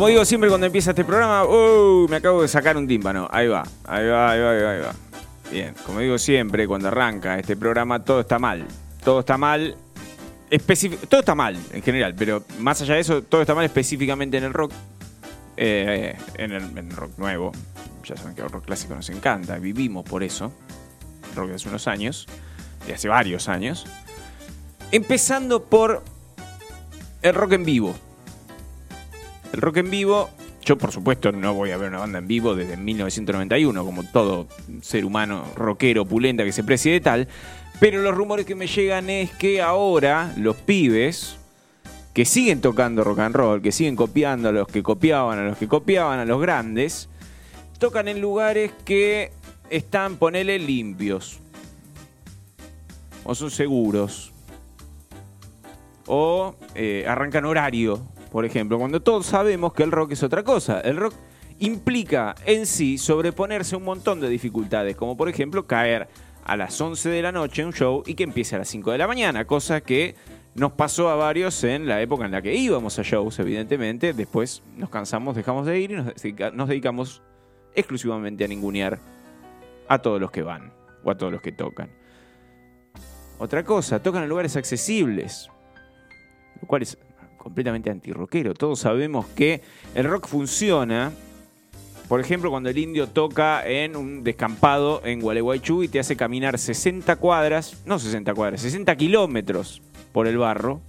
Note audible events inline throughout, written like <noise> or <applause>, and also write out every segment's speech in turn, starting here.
Como digo siempre cuando empieza este programa, uh, me acabo de sacar un tímpano. Ahí va, ahí va, ahí va, ahí va. Bien, como digo siempre cuando arranca este programa, todo está mal. Todo está mal. todo está mal en general, pero más allá de eso, todo está mal específicamente en el rock. eh, en, el, en el rock nuevo. Ya saben que el rock clásico nos encanta, vivimos por eso. El rock de hace unos años, de hace varios años. Empezando por el rock en vivo. El rock en vivo, yo por supuesto no voy a ver una banda en vivo desde 1991, como todo ser humano rockero, pulenta que se precie de tal. Pero los rumores que me llegan es que ahora los pibes que siguen tocando rock and roll, que siguen copiando a los que copiaban, a los que copiaban, a los grandes, tocan en lugares que están, ponele, limpios. O son seguros. O eh, arrancan horario, por ejemplo, cuando todos sabemos que el rock es otra cosa. El rock implica en sí sobreponerse un montón de dificultades, como por ejemplo caer a las 11 de la noche en un show y que empiece a las 5 de la mañana, cosa que nos pasó a varios en la época en la que íbamos a shows, evidentemente. Después nos cansamos, dejamos de ir y nos dedicamos exclusivamente a ningunear a todos los que van o a todos los que tocan. Otra cosa, tocan en lugares accesibles, lo cual es completamente antirrockero. Todos sabemos que el rock funciona, por ejemplo, cuando el indio toca en un descampado en Gualeguaychú y te hace caminar 60 cuadras, no 60 cuadras, 60 kilómetros por el barro.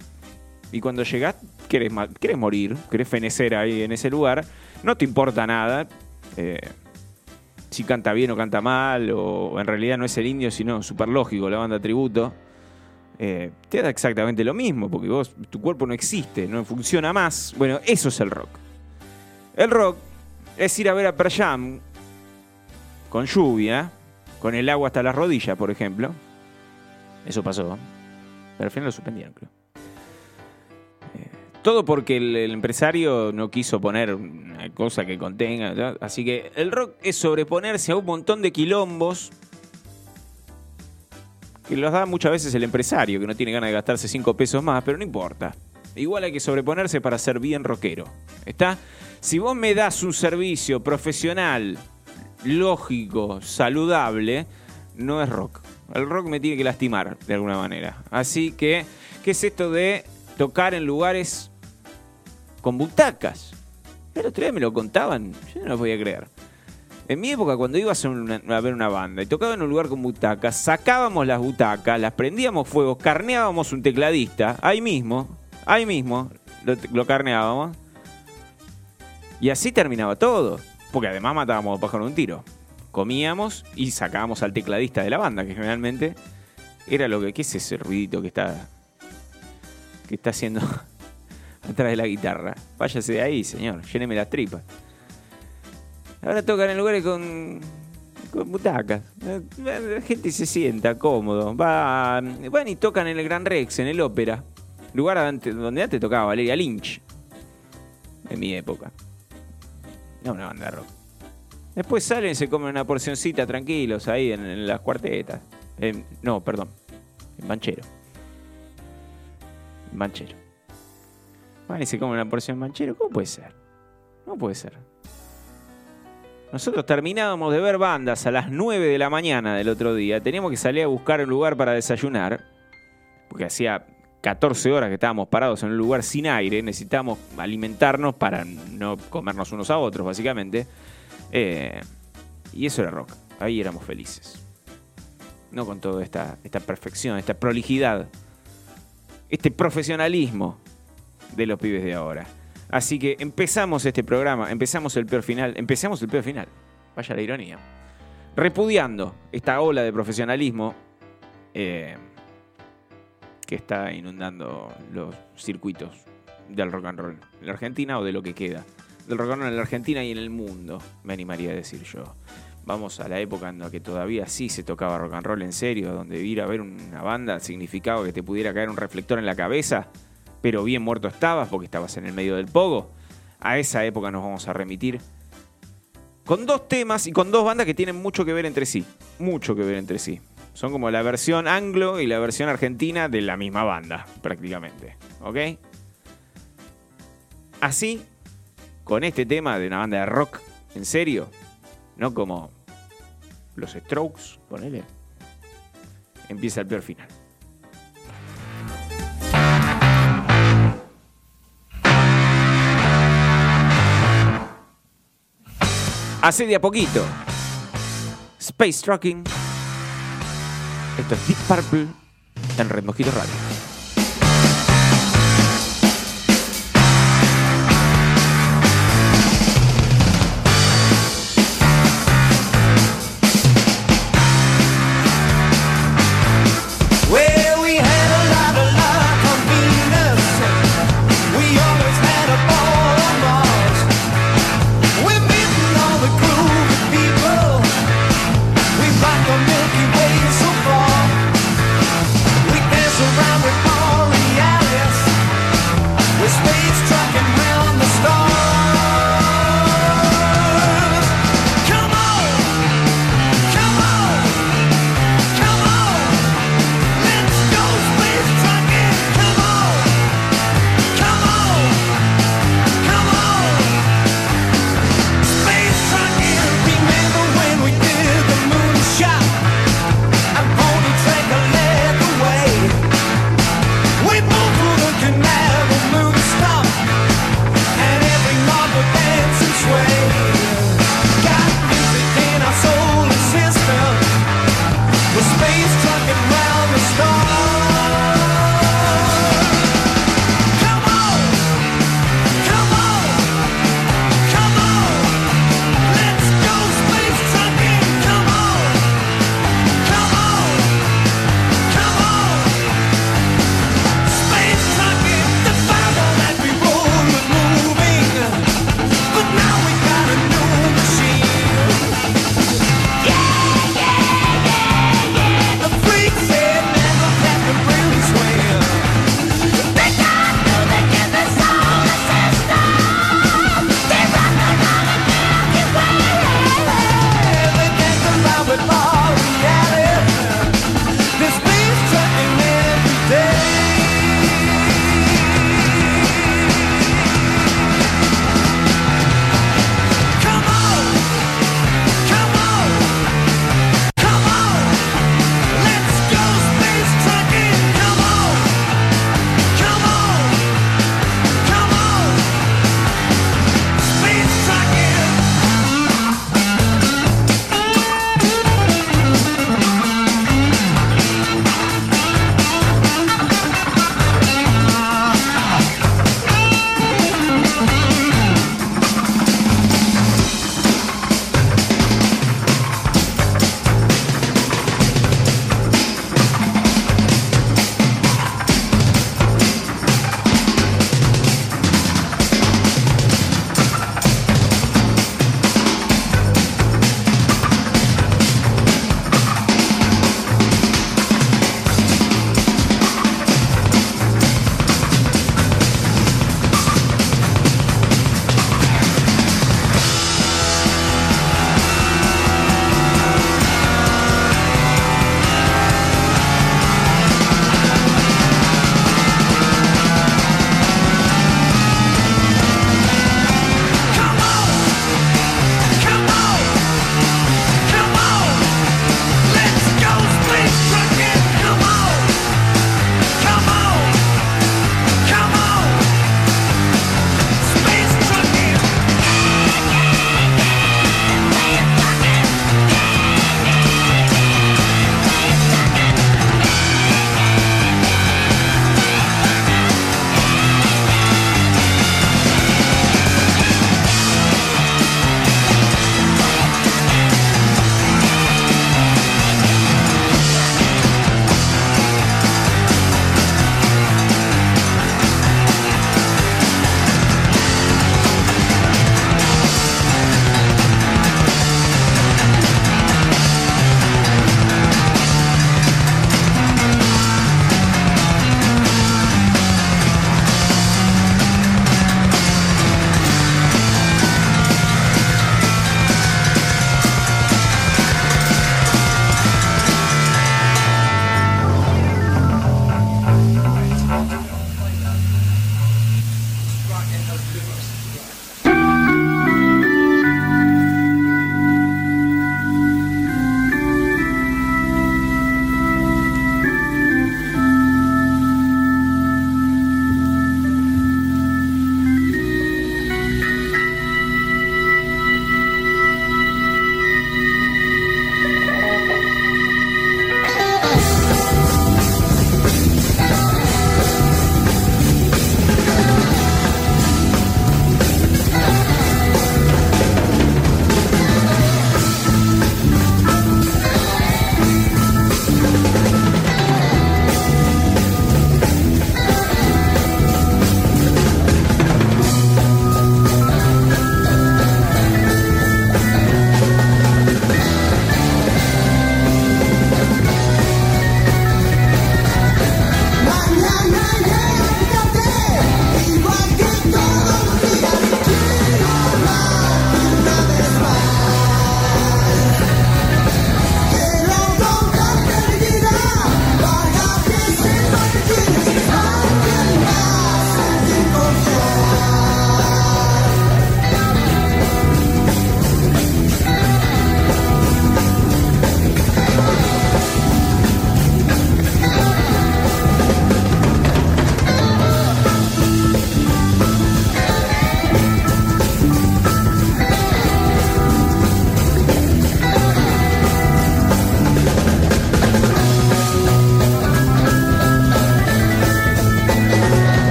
Y cuando llegás, querés, morir, querés fenecer ahí en ese lugar, no te importa nada. eh, si canta bien o canta mal, o en realidad no es el indio, sino super lógico, la banda tributo. Eh, te da exactamente lo mismo, porque vos, tu cuerpo no existe, no funciona más. Bueno, eso es el rock. El rock es ir a ver a Pearl Jam con lluvia, con el agua hasta las rodillas, por ejemplo. Eso pasó. Pero al final lo suspendieron, creo. Eh, Todo porque el, empresario no quiso poner una cosa que contenga. Así que el rock es sobreponerse a un montón de quilombos que los da muchas veces el empresario, que no tiene ganas de gastarse cinco pesos más, pero no importa. Igual hay que sobreponerse para ser bien rockero. ¿Está? Si vos me das un servicio profesional, lógico, saludable, no es rock. El rock me tiene que lastimar de alguna manera. Así que, ¿qué es esto de tocar en lugares con butacas? El otro día me lo contaban, yo no lo podía creer. En mi época, cuando ibas a, ver una banda y tocaba en un lugar con butacas, sacábamos las butacas, las prendíamos fuego, carneábamos un tecladista, ahí mismo, ahí mismo, lo, carneábamos. Y así terminaba todo. Porque además matábamos a pájaro un tiro. Comíamos y sacábamos al tecladista de la banda, que generalmente era lo que. ¿Qué es ese ruidito que está. que está haciendo <laughs> atrás de la guitarra? Váyase de ahí, señor. Lléneme las tripas. Ahora tocan en lugares con. con butacas. La gente se sienta cómodo. Va, van y tocan en el Gran Rex, en el ópera. Lugar donde antes tocaba Valeria Lynch. En mi época. No una banda de rock. Después salen y se comen una porcioncita tranquilos ahí en, las cuartetas. No, perdón. En Banchero. En Banchero. Van y se comen una porción en Banchero. ¿Cómo puede ser? No puede ser. Nosotros terminábamos de ver bandas a las 9 de la mañana del otro día. Teníamos que salir a buscar un lugar para desayunar. Porque hacía 14 horas que estábamos parados en un lugar sin aire. Necesitábamos alimentarnos para no comernos unos a otros, básicamente. Eh, y eso era rock. Ahí éramos felices. No con toda esta, esta perfección, esta prolijidad, este profesionalismo de los pibes de ahora. Así que empezamos este programa, empezamos el peor final, empezamos el peor final. Vaya la ironía. Repudiando esta ola de profesionalismo eh, que está inundando los circuitos del rock and roll en la Argentina o de lo que queda del rock and roll en la Argentina y en el mundo, me animaría a decir yo. Vamos a la época en la que todavía sí se tocaba rock and roll en serio, donde ir a ver una banda significaba que te pudiera caer un reflector en la cabeza, pero bien muerto estabas porque estabas en el medio del pogo. A esa época nos vamos a remitir. Con dos temas y con dos bandas que tienen mucho que ver entre sí. Mucho que ver entre sí. Son como la versión anglo y la versión argentina de la misma banda, prácticamente. ¿Ok? Así con este tema de una banda de rock, en serio, no como los Strokes, ponele, empieza el peor final. Hace de a poquito. Space Trucking. Esto es Deep Purple en Red Mosquito Radio.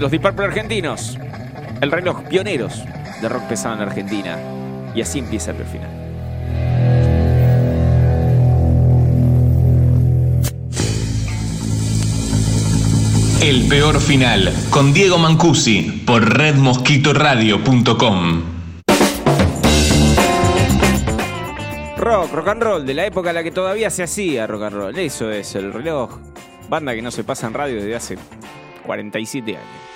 Los Deep Purple argentinos. El reloj, pioneros de rock pesado en Argentina. Y así empieza el final. El peor final con Diego Mancusi por redmosquitoradio.com. Rock, rock and roll, de la época en la que todavía se hacía rock and roll. Eso es el reloj. Banda que no se pasa en radio desde hace 47 años.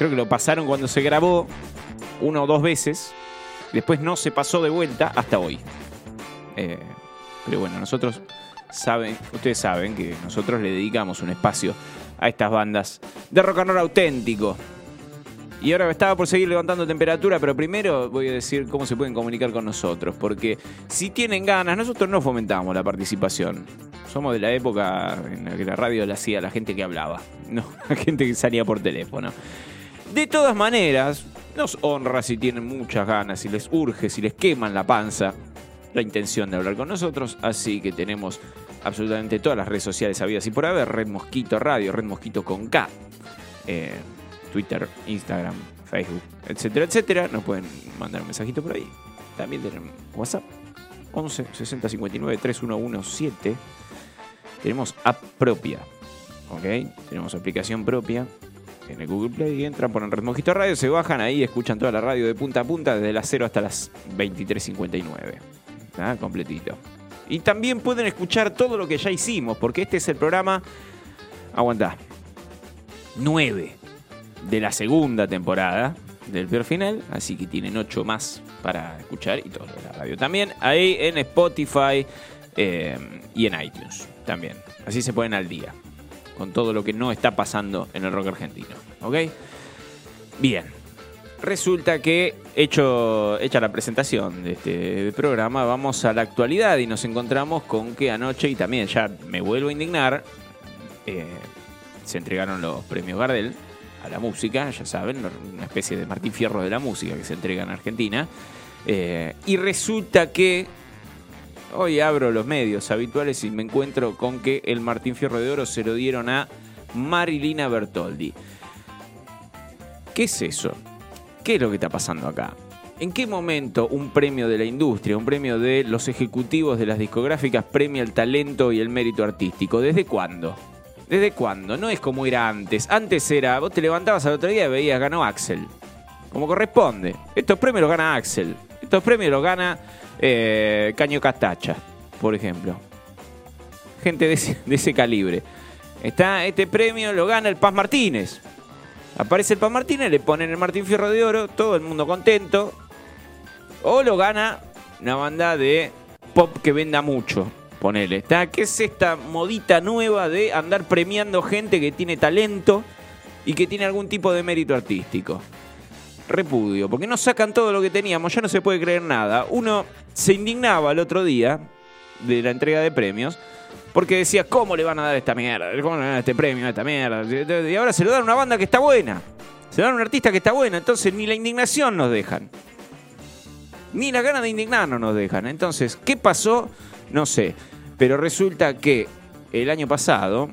Creo que lo pasaron cuando se grabó una o dos veces. Después no se pasó de vuelta hasta hoy. Eh, pero bueno, nosotros saben, ustedes saben que nosotros le dedicamos un espacio a estas bandas de rock and roll auténtico. Y ahora estaba por seguir levantando temperatura, pero primero voy a decir cómo se pueden comunicar con nosotros, porque si tienen ganas, nosotros no fomentamos la participación. Somos de la época en la que la radio la hacía la gente que hablaba, <laughs> no la gente que salía por teléfono. De todas maneras, nos honra si tienen muchas ganas, si les urge, si les queman la panza, la intención de hablar con nosotros, así que tenemos absolutamente todas las redes sociales habidas y por haber, Red Mosquito Radio, Red Mosquito con K, eh, Twitter, Instagram, Facebook, etcétera, etcétera. Nos pueden mandar un mensajito por ahí. También tenemos WhatsApp, 11 60 59 3117. Tenemos app propia, ¿ok? Tenemos aplicación propia en el Google Play, entran, ponen Red Mosquito Radio, se bajan ahí, escuchan toda la radio de punta a punta desde las 0 hasta las 23.59. ¿Ah? Completito. Y también pueden escuchar todo lo que ya hicimos, porque este es el programa, aguantá, 9 de la segunda temporada del peor final, así que tienen 8 más para escuchar y todo la radio también, ahí en Spotify eh, y en iTunes también. Así se ponen al día con todo lo que no está pasando en el rock argentino. ¿Ok? Bien. Resulta que, hecho, hecha la presentación de este programa, vamos a la actualidad y nos encontramos con que anoche, y también ya me vuelvo a indignar, eh, se entregaron los premios Gardel a la música, ya saben, una especie de Martín Fierro de la música que se entrega en Argentina. Eh, y resulta que Hoy abro los medios habituales y me encuentro con que el Martín Fierro de Oro se lo dieron a Marilina Bertoldi. ¿Qué es eso? ¿Qué es lo que está pasando acá? ¿En qué momento un premio de la industria, un premio de los ejecutivos de las discográficas premia el talento y el mérito artístico? ¿Desde cuándo? ¿Desde cuándo? No es como era antes. Antes era, vos te levantabas al otro día y veías, ganó Axel. Como corresponde. Estos premios los gana Axel. Estos premios los gana eh, Caño Castacha, por ejemplo. Gente de ese, calibre. Está, este premio lo gana el Paz Martínez. Aparece el Paz Martínez, le ponen el Martín Fierro de Oro, todo el mundo contento. O lo gana una banda de pop que venda mucho. Ponele. ¿Está? ¿Qué es esta modita nueva de andar premiando gente que tiene talento y que tiene algún tipo de mérito artístico? Repudio, porque no sacan todo lo que teníamos, ya no se puede creer nada. Uno se indignaba el otro día de la entrega de premios porque decía, ¿cómo le van a dar esta mierda? ¿Cómo le van a dar este premio a esta mierda? Y ahora se lo dan a una banda que está buena. Se lo dan a un artista que está buena. Entonces ni la indignación nos dejan. Ni la ganas de indignarnos nos dejan. Entonces, ¿qué pasó? No sé. Pero resulta que el año pasado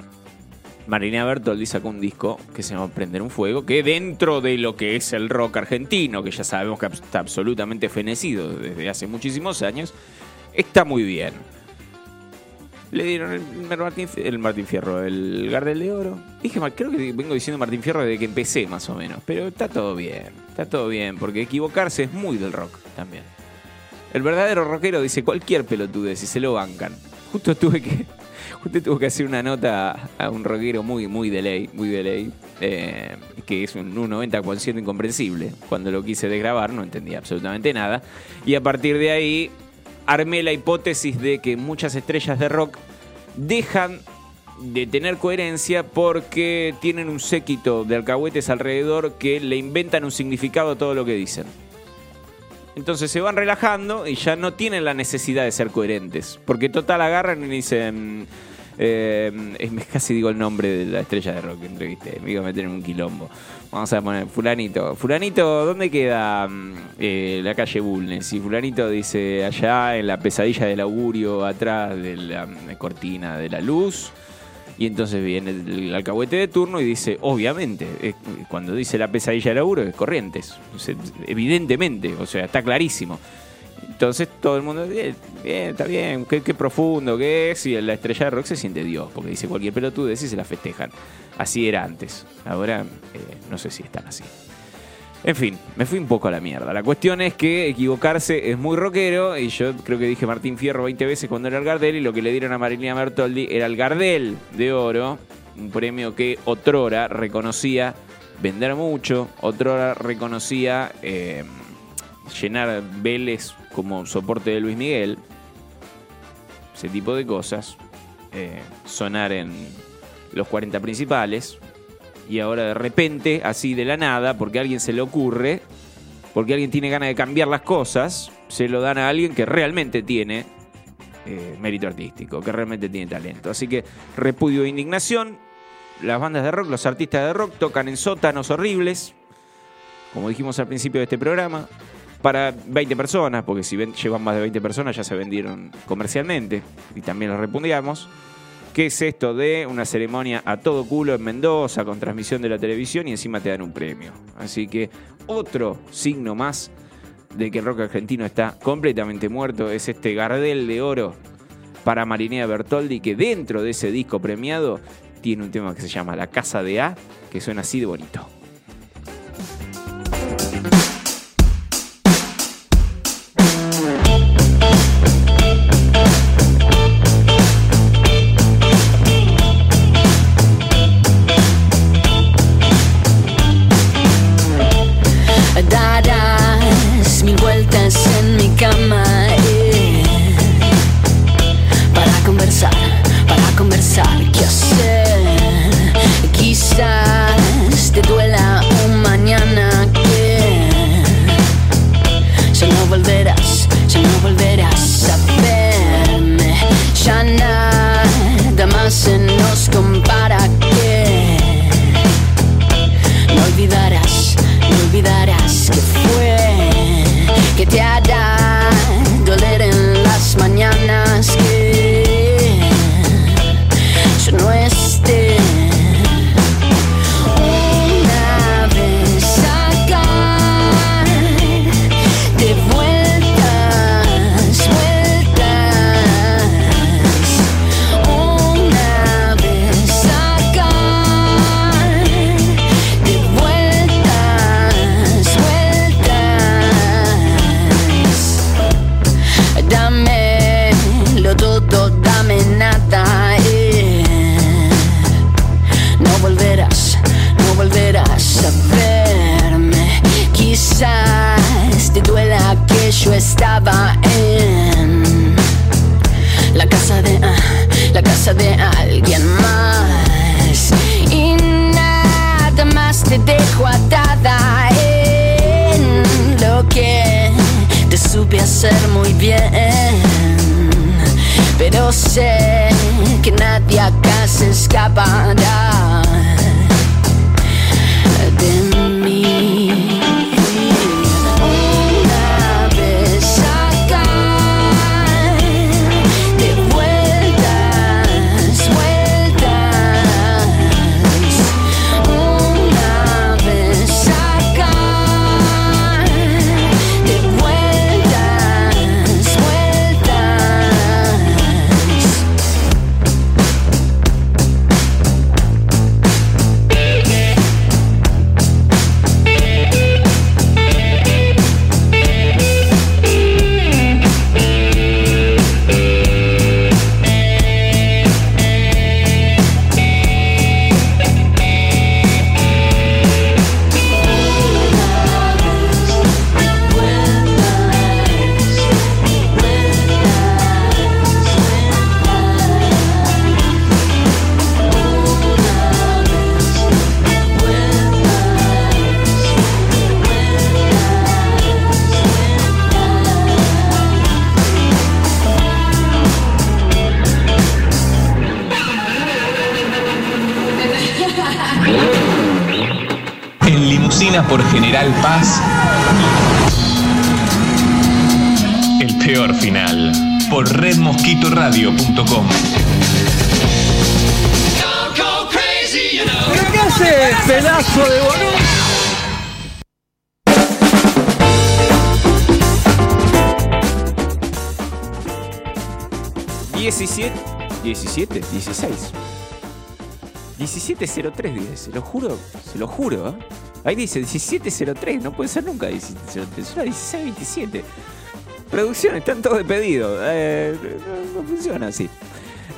Marina Bertoldi sacó un disco que se llama Prender un Fuego, que dentro de lo que es el rock argentino, que ya sabemos que está absolutamente fenecido desde hace muchísimos años, está muy bien. Le dieron el Martín, el Martín Fierro, el Gardel de Oro. Dije, creo que vengo diciendo Martín Fierro desde que empecé, más o menos. Pero está todo bien, está todo bien, porque equivocarse es muy del rock también. El verdadero rockero dice cualquier pelotudez y se lo bancan. Justo tuve que Usted tuvo que hacer una nota a un rockero muy, muy de ley, muy de ley, eh, que es un, 90% incomprensible. Cuando lo quise desgrabar no entendía absolutamente nada. Y a partir de ahí armé la hipótesis de que muchas estrellas de rock dejan de tener coherencia porque tienen un séquito de alcahuetes alrededor que le inventan un significado a todo lo que dicen. Entonces se van relajando y ya no tienen la necesidad de ser coherentes. Porque total agarran y dicen. Eh, casi digo el nombre de la estrella de rock que entrevisté. Me iba a meter en un quilombo. Vamos a poner Fulanito. Fulanito, ¿dónde queda mm, eh, la calle Bulnes? Y Fulanito dice allá en la pesadilla del augurio, atrás de la cortina de la luz. Y entonces viene el, alcahuete de turno y dice, obviamente, eh, cuando dice la pesadilla de laburo es Corrientes. evidentemente, o sea, está clarísimo. Entonces todo el mundo, bien, está bien, qué, profundo que es. Y la estrella de rock se siente Dios, porque dice cualquier pelotudez y se la festejan. Así era antes. Ahora eh, no sé si están así. En fin, me fui un poco a la mierda. La cuestión es que equivocarse es muy rockero y yo creo que dije Martín Fierro 20 veces cuando era el Gardel y lo que le dieron a Marilina Bertoldi era el Gardel de oro, un premio que otrora reconocía vender mucho, otrora reconocía eh, llenar Vélez como soporte de Luis Miguel, ese tipo de cosas, eh, sonar en los 40 principales, y ahora de repente, así de la nada, porque a alguien se le ocurre, porque alguien tiene ganas de cambiar las cosas, se lo dan a alguien que realmente tiene eh, mérito artístico, que realmente tiene talento. Así que repudio e indignación. Las bandas de rock, los artistas de rock tocan en sótanos horribles, como dijimos al principio de este programa, para 20 personas, porque si llevan más de 20 personas ya se vendieron comercialmente y también los repudiamos. ¿Qué es esto de una ceremonia a todo culo en Mendoza con transmisión de la televisión y encima te dan un premio? Así que otro signo más de que el rock argentino está completamente muerto es este Gardel de oro para Marinea Bertoldi que dentro de ese disco premiado tiene un tema que se llama La Casa de A que suena así de bonito. 1703 dice, se lo juro, se lo juro. ¿eh? Ahí dice 1703, no puede ser nunca 1703, es una 1627. Producción, están todos de pedido. Eh, no, funciona así.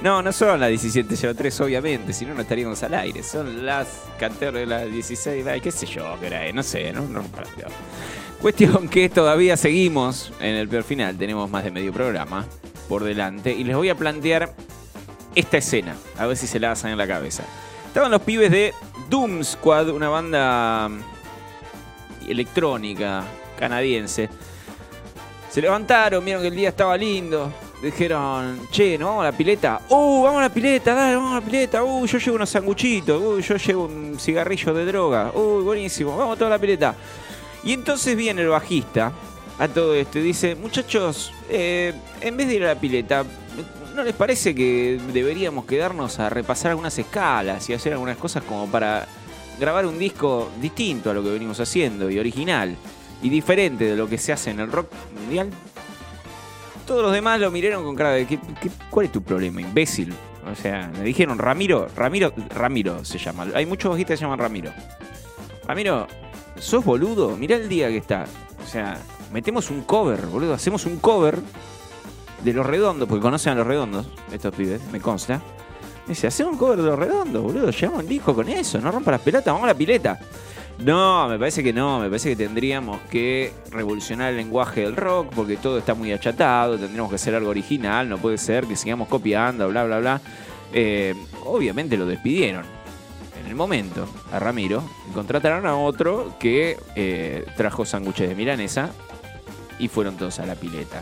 No, no son las 1703, obviamente, si no, no estaríamos al aire. Son las 14, las 16, ay, qué sé yo, qué eh, no sé, no, no. Cuestión que todavía seguimos en el peor final, tenemos más de medio programa por delante y les voy a plantear esta escena, a ver si se la hacen en la cabeza. Estaban los pibes de Doom Squad, una banda mm, electrónica canadiense. Se levantaron, vieron que el día estaba lindo. Dijeron, che, ¿no vamos a la pileta? ¡Uh, vamos a la pileta! Dale, vamos a la pileta. ¡Uh, yo llevo unos sanguchitos! ¡Uh, yo llevo un cigarrillo de droga! ¡Uh, buenísimo! ¡Vamos a toda la pileta! Y entonces viene el bajista a todo esto y dice, muchachos, eh, en vez de ir a la pileta, ¿no les parece que deberíamos quedarnos a repasar algunas escalas y hacer algunas cosas como para grabar un disco distinto a lo que venimos haciendo y original y diferente de lo que se hace en el rock mundial? Todos los demás lo miraron con cara de ¿qué, cuál es tu problema, imbécil? O sea, me dijeron, Ramiro, Ramiro, Ramiro se llama. Hay muchos bajistas que se llaman Ramiro. Ramiro, ¿sos boludo? Mirá el día que está. O sea, metemos un cover, boludo. Hacemos un cover de los redondos, porque conocen a los redondos, estos pibes, me consta. Dice, hacemos un cover de los redondos, boludo. Llevamos un disco con eso, no rompa las pelotas, vamos a la pileta. No, me parece que no, me parece que tendríamos que revolucionar el lenguaje del rock porque todo está muy achatado, tendríamos que hacer algo original, no puede ser que sigamos copiando, bla, bla, bla. Eh, obviamente lo despidieron en el momento a Ramiro y contrataron a otro que eh, trajo sándwiches de milanesa y fueron todos a la pileta.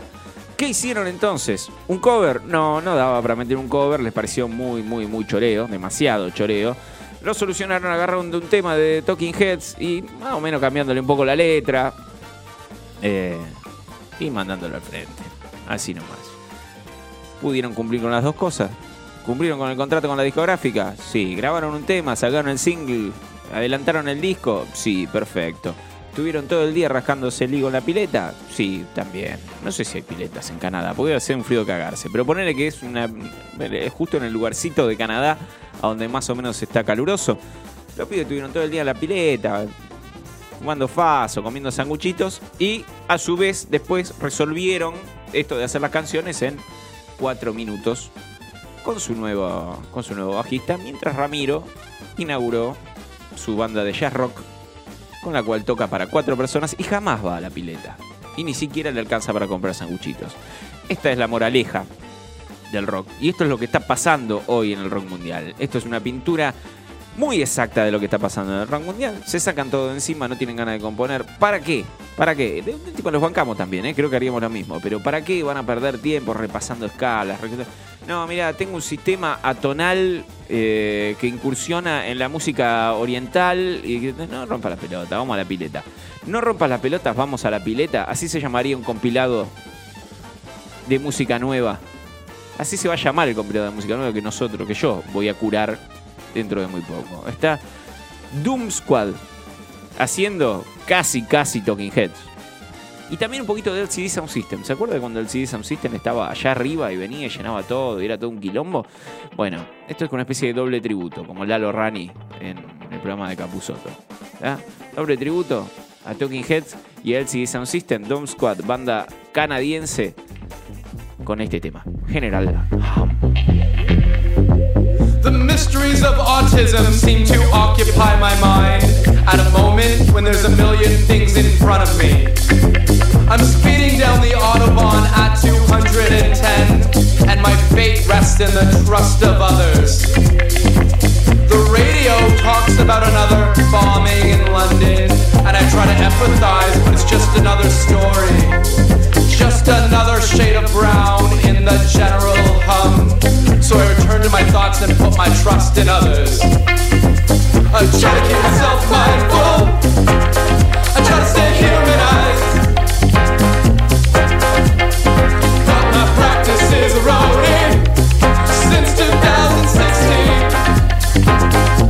¿Qué hicieron entonces? ¿Un cover? No, no daba para meter un cover, les pareció muy, muy, muy choreo, demasiado choreo. Lo solucionaron agarrando un tema de Talking Heads y más o menos cambiándole un poco la letra eh, y mandándolo al frente. Así nomás. ¿Pudieron cumplir con las dos cosas? ¿Cumplieron con el contrato con la discográfica? Sí. ¿Grabaron un tema? ¿Sacaron el single? ¿Adelantaron el disco? Sí, perfecto. ¿Estuvieron todo el día rascándose el higo en la pileta? Sí, también. No sé si hay piletas en Canadá, porque hacer un frío cagarse. Pero ponerle que es una justo en el lugarcito de Canadá a donde más o menos está caluroso. Los pibes estuvieron todo el día en la pileta, fumando faso, comiendo sanguchitos y a su vez después resolvieron esto de hacer las canciones en cuatro minutos con su nuevo, con su nuevo bajista, mientras Ramiro inauguró su banda de jazz rock con la cual toca para cuatro personas y jamás va a la pileta. Y ni siquiera le alcanza para comprar sanguchitos. Esta es la moraleja del rock. Y esto es lo que está pasando hoy en el rock mundial. Esto es una pintura muy exacta de lo que está pasando en el rock mundial. Se sacan todo de encima, no tienen ganas de componer. ¿Para qué? ¿Para qué? De, de- tipo los bancamos también, ¿eh? creo que haríamos lo mismo. Pero ¿para qué van a perder tiempo repasando escalas? No, mira, tengo un sistema atonal eh, que incursiona en la música oriental. Y no rompa la pelota, vamos a la pileta. No rompas las pelotas, vamos a la pileta. Así se llamaría un compilado de música nueva. Así se va a llamar el compilado de música nueva que nosotros, que yo voy a curar dentro de muy poco. Está Doom Squad haciendo casi, casi Talking Heads. Y también un poquito de LCD Sound System. ¿Se acuerda cuando el LCD Sound System estaba allá arriba y venía y llenaba todo y era todo un quilombo? Bueno, esto es una especie de doble tributo, como Lalo Rani en el programa de Capuzoto. Doble tributo a Talking Heads y LCD Sound System, Doom Squad, banda canadiense, con este tema. General The mysteries of autism seem to occupy my mind at a moment when there's a million things in front of me. I'm speeding down the Autobahn at 210, and my fate rests in the trust of others. The radio talks about another bombing in London, and I try to empathize, but it's just another story. Just another shade of brown in the general hum. So I return to my thoughts and put my trust in others. I try to keep myself mindful. I try to stay humanized. But my practice is eroding since 2016. Bye.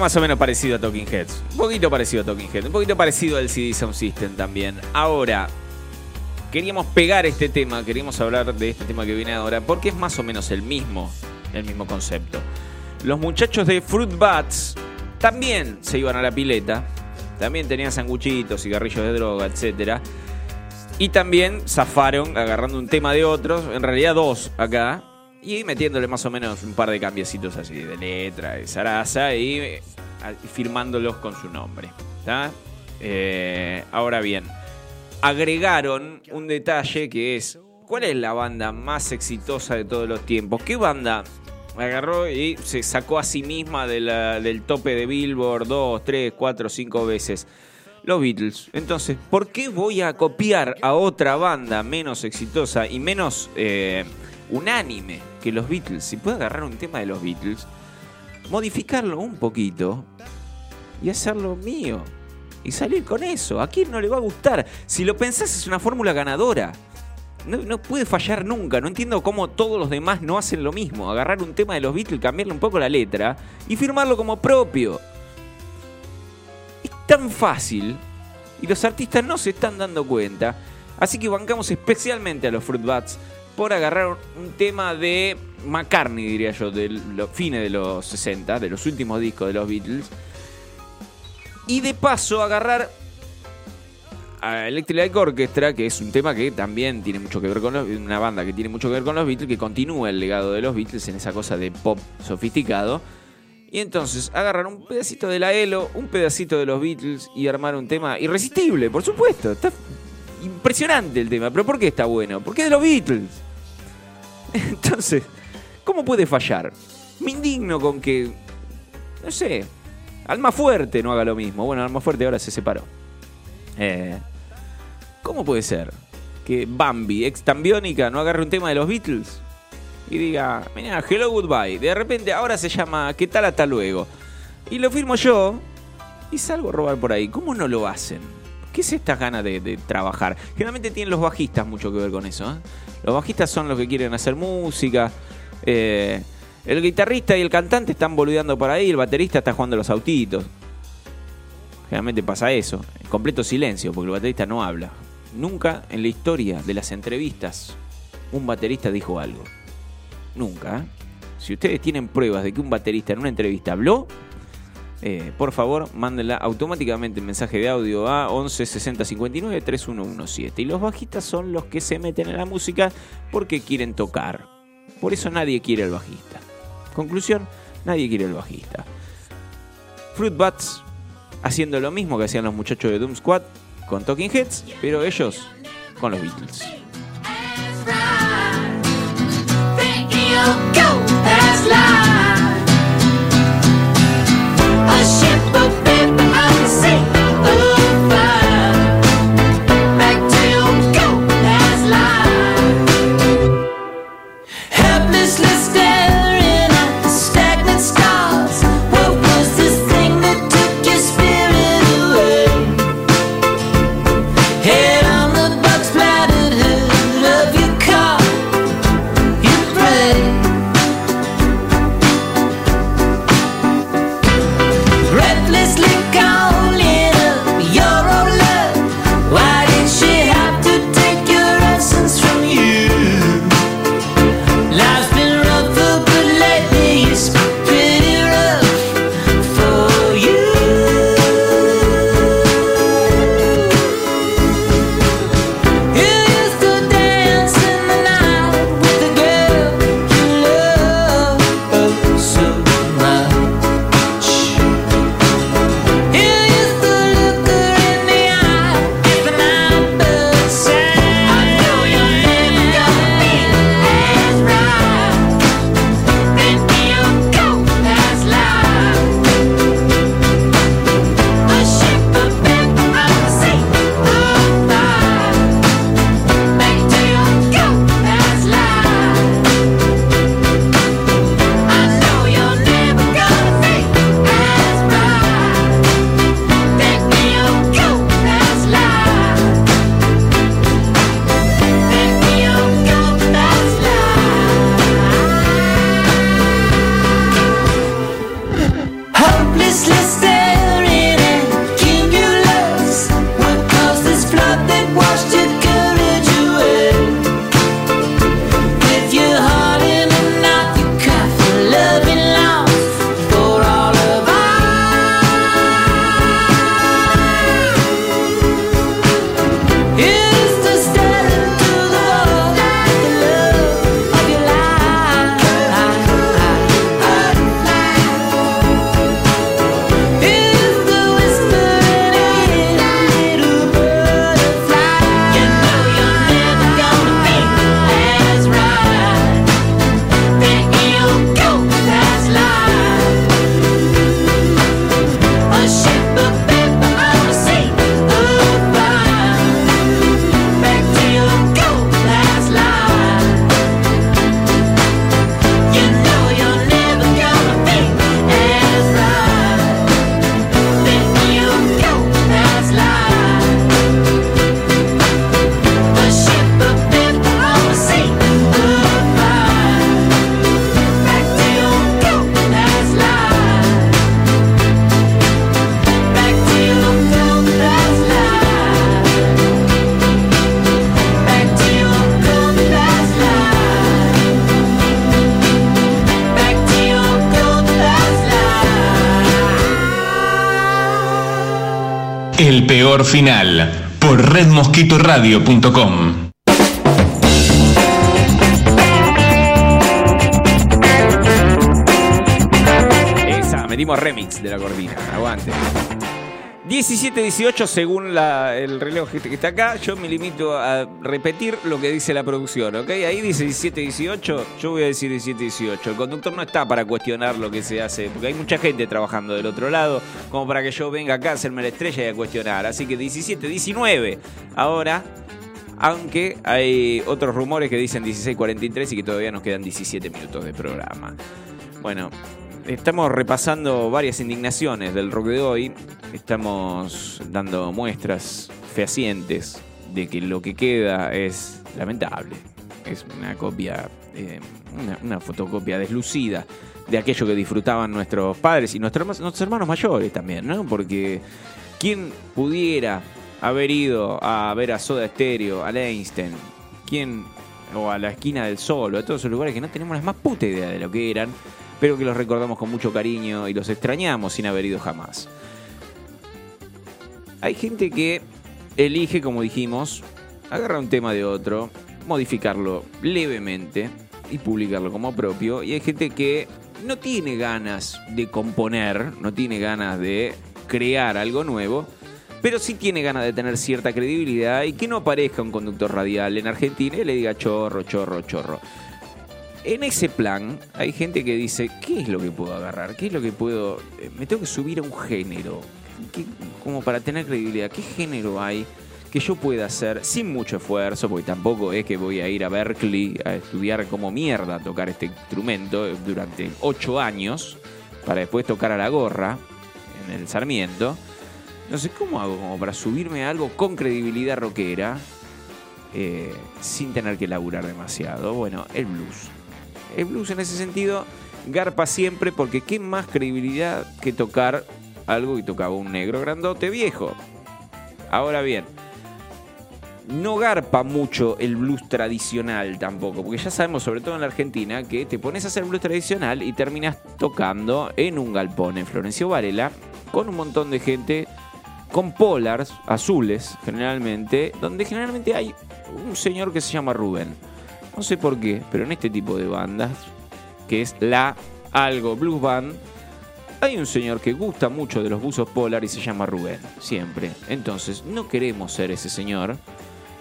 Más o menos parecido a Talking Heads. Un poquito parecido a Talking Heads. Un poquito parecido al CD Sound System también. Ahora, queríamos pegar este tema, queríamos hablar de este tema que viene ahora, porque es más o menos el mismo, el mismo concepto. Los muchachos de Fruit Bats también se iban a la pileta, también tenían sanguchitos, cigarrillos de droga, etc. Y también zafaron agarrando un tema de otros, en realidad dos acá, y metiéndole más o menos un par de cambiecitos así de letra, de zaraza, y eh, firmándolos con su nombre. ¿tá? Eh, ahora bien, agregaron un detalle que es, ¿cuál es la banda más exitosa de todos los tiempos? ¿Qué banda agarró y se sacó a sí misma del tope de Billboard dos, tres, cuatro, cinco veces? Los Beatles. Entonces, ¿por qué voy a copiar a otra banda menos exitosa y menos eh, unánime que los Beatles? Si puedo agarrar un tema de los Beatles, modificarlo un poquito y hacerlo mío. Y salir con eso. ¿A quién no le va a gustar? Si lo pensás es una fórmula ganadora. No, no puede fallar nunca. No entiendo cómo todos los demás no hacen lo mismo. Agarrar un tema de los Beatles, cambiarle un poco la letra y firmarlo como propio. Es tan fácil y los artistas no se están dando cuenta. Así que bancamos especialmente a los Fruit Bats por agarrar un tema de McCartney, diría yo, de los fines de los 60, de los últimos discos de los Beatles. Y de paso agarrar a Electric Light Orchestra, que es un tema que también tiene mucho que ver con los, una banda que tiene mucho que ver con los Beatles, que continúa el legado de los Beatles en esa cosa de pop sofisticado. Y entonces agarrar un pedacito de la Elo, un pedacito de los Beatles y armar un tema irresistible, por supuesto. Está impresionante el tema. ¿Pero por qué está bueno? Porque es de los Beatles. <laughs> Entonces, ¿cómo puede fallar? Me indigno con que, no sé, Alma Fuerte no haga lo mismo. Bueno, Alma Fuerte ahora se separó. Eh, ¿Cómo puede ser que Bambi, ex Tambiónica, no agarre un tema de los Beatles y diga, mira, hello, goodbye? De repente ahora se llama ¿Qué tal hasta luego? Y lo firmo yo y salgo a robar por ahí. ¿Cómo no lo hacen? ¿Qué es estas ganas de, de trabajar? Generalmente tienen los bajistas mucho que ver con eso. ¿eh? Los bajistas son los que quieren hacer música. eh, el guitarrista y el cantante están boludeando por ahí. El baterista está jugando los autitos. Generalmente pasa eso, en completo silencio, porque el baterista no habla. Nunca en la historia de las entrevistas un baterista dijo algo. Nunca. ¿eh? Si ustedes tienen pruebas de que un baterista en una entrevista habló, eh, por favor, mándenla automáticamente en mensaje de audio a 11 60 59 3117. Y los bajistas son los que se meten en la música porque quieren tocar. Por eso nadie quiere el bajista. Conclusión, nadie quiere el bajista. Fruit Bats haciendo lo mismo que hacían los muchachos de Doom Squad con Talking Heads, pero ellos con los Beatles. El peor final por redmosquitoradio.com. Esa, metimos remix de la cortina. Aguante. 17-18 según el reloj que está acá. Yo me limito a repetir lo que dice la producción, ¿ok? Ahí dice 17-18, yo voy a decir 17-18. El conductor no está para cuestionar lo que se hace, porque hay mucha gente trabajando del otro lado, como para que yo venga acá a hacerme la estrella y a cuestionar. Así que 17-19. Ahora, aunque hay otros rumores que dicen 16-43 y que todavía nos quedan 17 minutos de programa. Bueno, estamos repasando varias indignaciones del rock de hoy. Estamos dando muestras fehacientes de que lo que queda es lamentable. Es una copia, eh, una, fotocopia deslucida de aquello que disfrutaban nuestros padres y nuestros, nuestros hermanos mayores también, ¿no? Porque ¿Quién pudiera haber ido a ver a Soda Stereo, a Einstein? ¿Quién? O a la esquina del sol, o a todos esos lugares que no tenemos la más puta idea de lo que eran, pero que los recordamos con mucho cariño y los extrañamos sin haber ido jamás. Hay gente que elige, como dijimos, agarrar un tema de otro, modificarlo levemente y publicarlo como propio. Y hay gente que no tiene ganas de componer, no tiene ganas de crear algo nuevo, pero sí tiene ganas de tener cierta credibilidad y que no aparezca un conductor radial en Argentina y le diga chorro, chorro, chorro. En ese plan hay gente que dice, ¿qué es lo que puedo agarrar? ¿Qué es lo que puedo... eh, Me tengo que subir a un género. ¿Qué- como para tener credibilidad. ¿Qué género hay que yo pueda hacer sin mucho esfuerzo? Porque tampoco es que voy a ir a Berkeley a estudiar como mierda tocar este instrumento durante ocho años para después tocar a la gorra en el Sarmiento. No sé cómo hago como para subirme a algo con credibilidad rockera eh, sin tener que laburar demasiado. Bueno, el blues. El blues en ese sentido garpa siempre porque qué más credibilidad que tocar algo que tocaba un negro grandote viejo. Ahora bien, no garpa mucho el blues tradicional tampoco, porque ya sabemos, sobre todo en la Argentina, que te pones a hacer blues tradicional y terminas tocando en un galpón en Florencio Varela con un montón de gente con polars azules, generalmente, donde generalmente hay un señor que se llama Rubén. No sé por qué, pero en este tipo de bandas, que es la algo blues band, hay un señor que gusta mucho de los buzos polar y se llama Rubén, siempre. Entonces, no queremos ser ese señor.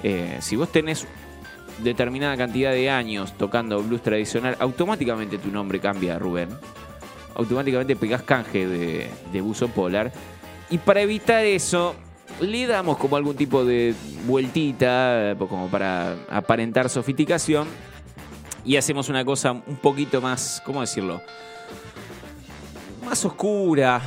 Eh, si vos tenés determinada cantidad de años tocando blues tradicional, automáticamente tu nombre cambia a Rubén. Automáticamente pegás canje de, buzo polar. Y para evitar eso, le damos como algún tipo de vueltita, eh, como para aparentar sofisticación. Y hacemos una cosa un poquito más, ¿cómo decirlo? Más oscura.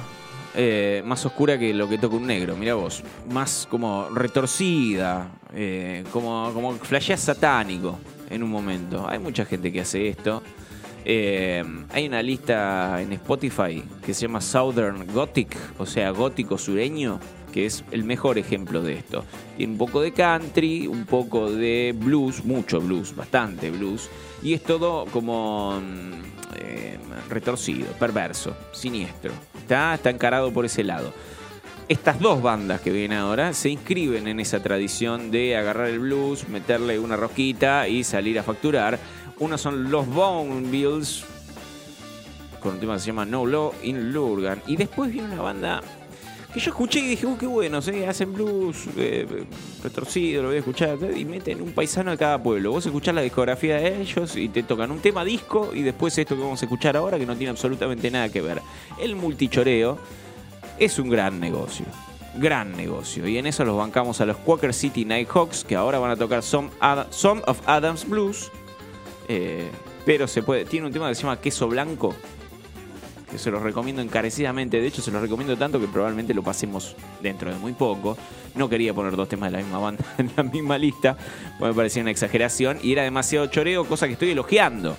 eh, más oscura que lo que toca un negro, mira vos. Más como retorcida. eh, como, como flashea satánico en un momento. Hay mucha gente que hace esto. Eh, hay una lista en Spotify que se llama Southern Gothic, o sea, gótico sureño, que es el mejor ejemplo de esto. Tiene un poco de country, un poco de blues, mucho blues, bastante blues, y es todo como mm, eh, retorcido, perverso, siniestro. Está, está encarado por ese lado. Estas dos bandas que vienen ahora se inscriben en esa tradición de agarrar el blues, meterle una rosquita y salir a facturar. Uno son los Bone Bills, con un tema que se llama No Law in Lurgan. Y después viene una banda que yo escuché y dije, uh, qué bueno, ¿sí? hacen blues eh, retorcido, lo voy a escuchar. Y meten un paisano de cada pueblo. Vos escuchás la discografía de ellos y te tocan un tema disco y después esto que vamos a escuchar ahora que no tiene absolutamente nada que ver. El multichoreo es un gran negocio. Gran negocio. Y en eso los bancamos a los Quaker City Nighthawks, que ahora van a tocar Some, Some of Adams Blues. Eh, pero se puede. Tiene un tema que se llama Queso Blanco. Que se los recomiendo encarecidamente. De hecho, se los recomiendo tanto que probablemente lo pasemos dentro de muy poco. No quería poner dos temas de la misma banda <laughs> en la misma lista. Porque me parecía una exageración. Y era demasiado choreo, cosa que estoy elogiando.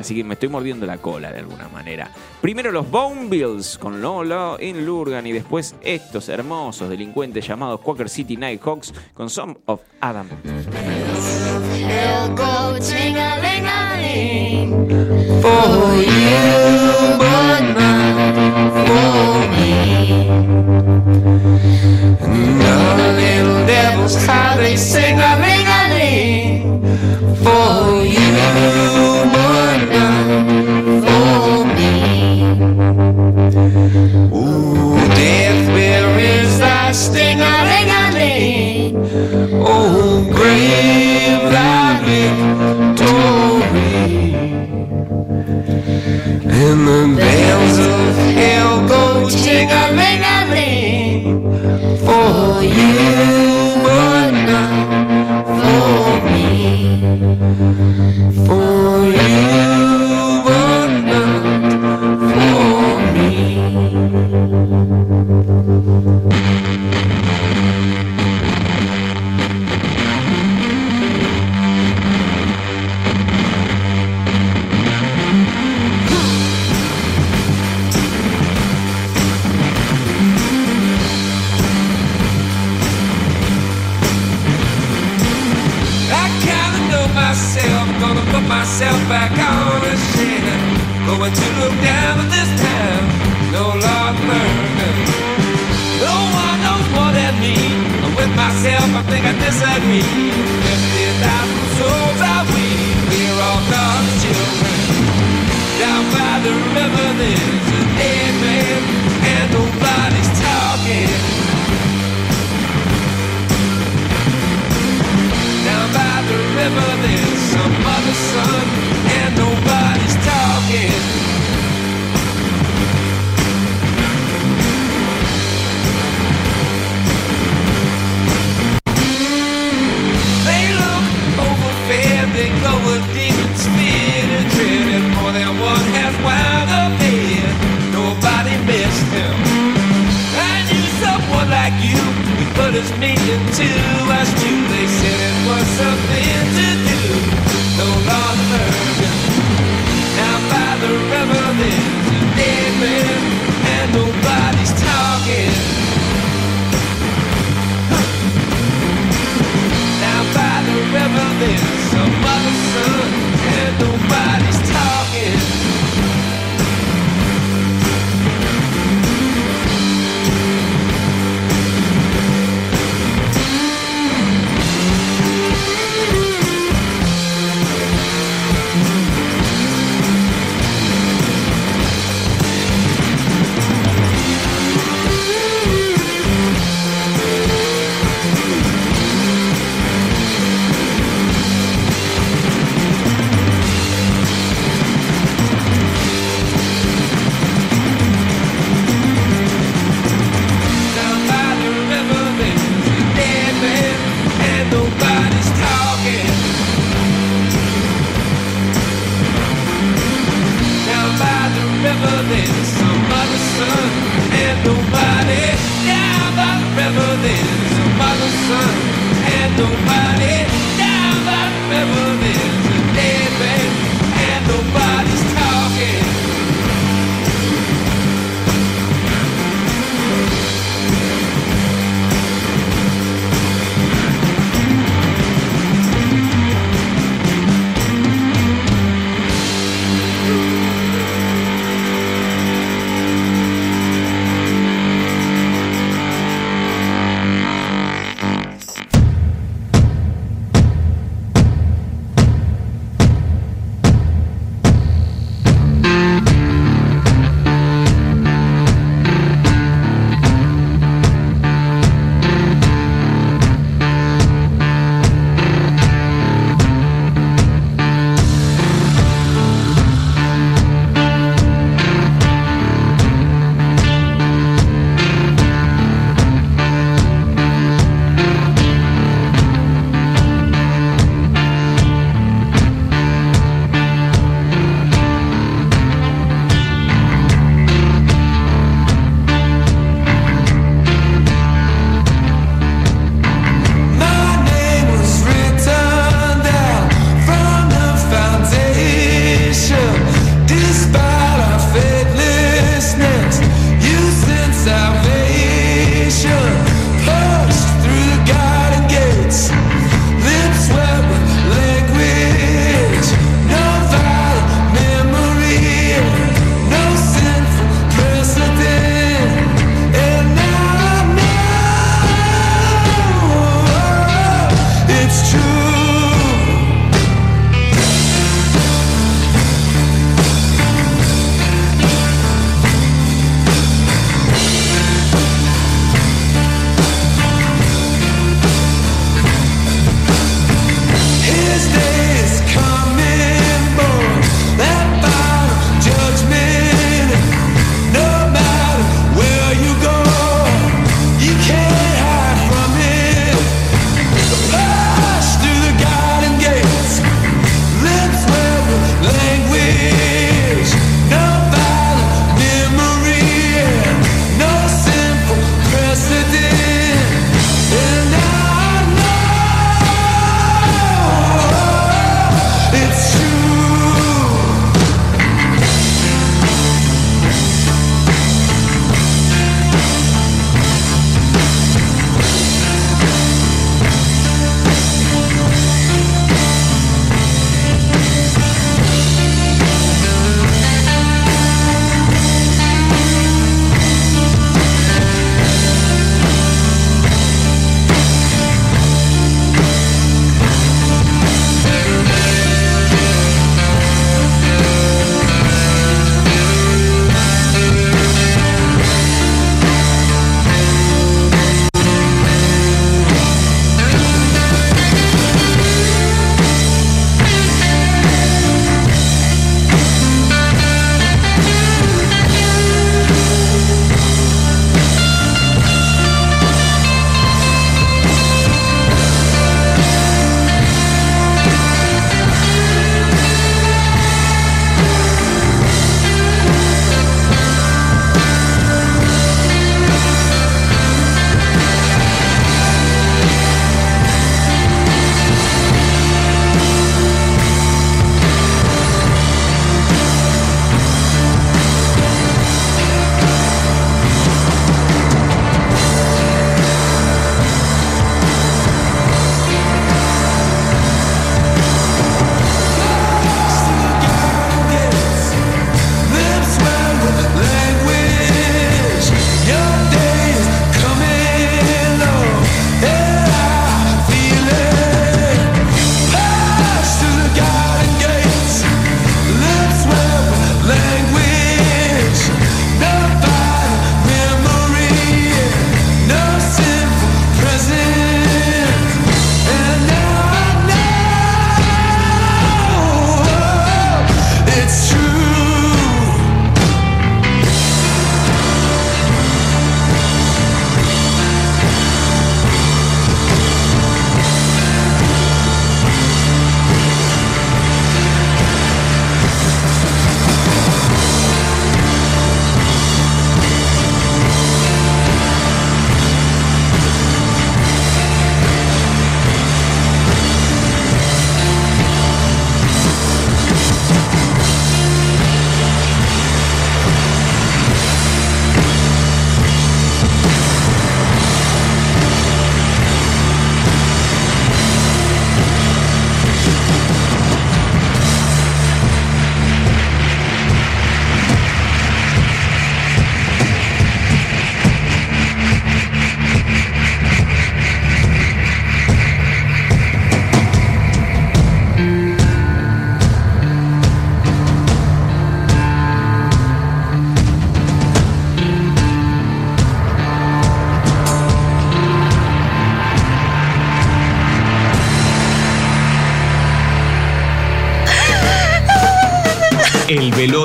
Así que me estoy mordiendo la cola de alguna manera. Primero los Bone Bills con Lola in Lurgan y después estos hermosos delincuentes llamados Quaker City Nighthawks con Some of Adam. For you, sting a ling a ling? Oh, grave thy victory. And the bells of hell go ting-a-ling-a-ling For you, but not for me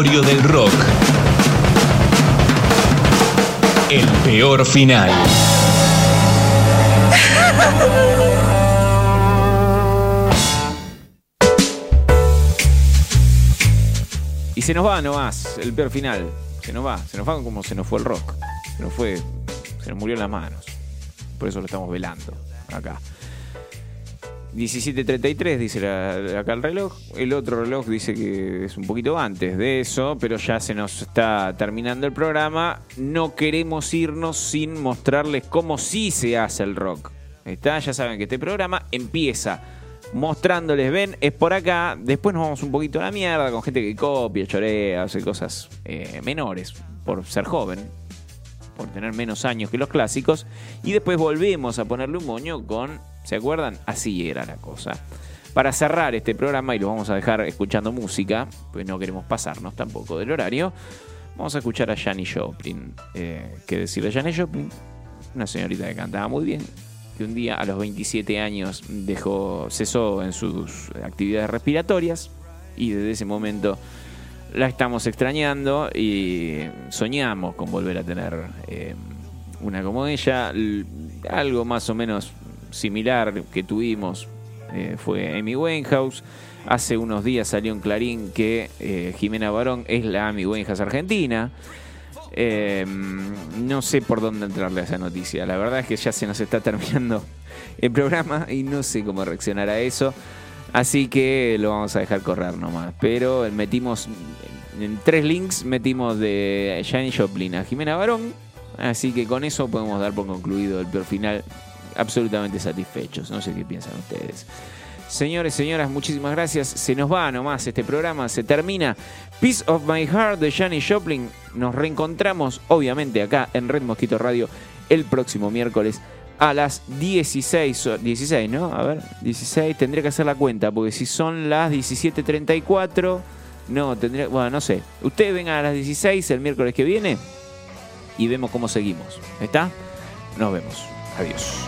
del rock. El peor final. Y se nos va nomás, el peor final. Se nos va, se nos va como se nos fue el rock. Se nos fue, se nos murió en las manos. Por eso lo estamos velando acá. 17.33 dice acá el reloj. El otro reloj dice que es un poquito antes de eso, pero ya se nos está terminando el programa. No queremos irnos sin mostrarles cómo sí se hace el rock. ¿Está? Ya saben que este programa empieza mostrándoles, ven, es por acá. Después nos vamos un poquito a la mierda con gente que copia, chorea, hace cosas eh, menores por ser joven por tener menos años que los clásicos. Y después volvemos a ponerle un moño con, ¿se acuerdan? Así era la cosa. Para cerrar este programa, y lo vamos a dejar escuchando música, pues no queremos pasarnos tampoco del horario, vamos a escuchar a Janis Joplin. Eh, ¿Qué decirle a Janis Joplin? Una señorita que cantaba muy bien, que un día a los 27 años dejó, cesó en sus actividades respiratorias y desde ese momento la estamos extrañando y soñamos con volver a tener eh, una como ella. Algo más o menos similar que tuvimos eh, fue Amy Winehouse. Hace unos días salió en Clarín que eh, Jimena Barón es la Amy Winehouse argentina. Eh, no sé por dónde entrarle a esa noticia. La verdad es que ya se nos está terminando <laughs> el programa y no sé cómo reaccionar a eso. Así que lo vamos a dejar correr nomás. Pero metimos en tres links, metimos de Janis Joplin a Jimena Barón. Así que con eso podemos dar por concluido el peor final. Absolutamente satisfechos. No sé qué piensan ustedes. Señores, señoras, muchísimas gracias. Se nos va nomás este programa, se termina. Piece of My Heart de Janis Joplin. Nos reencontramos, obviamente, acá en Red Mosquito Radio el próximo miércoles a las 16. o- 16, ¿no? A ver, 16. Tendría que hacer la cuenta, porque si son las 17.34, no, tendría. Bueno, no sé. Ustedes vengan a las 16 el miércoles que viene y vemos cómo seguimos. ¿Está? Nos vemos. Adiós.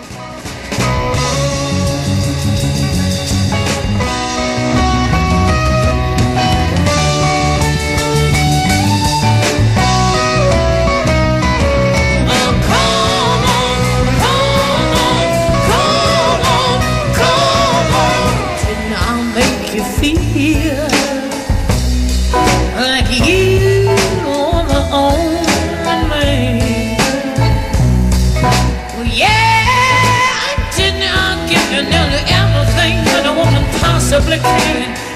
feel you own. complicated.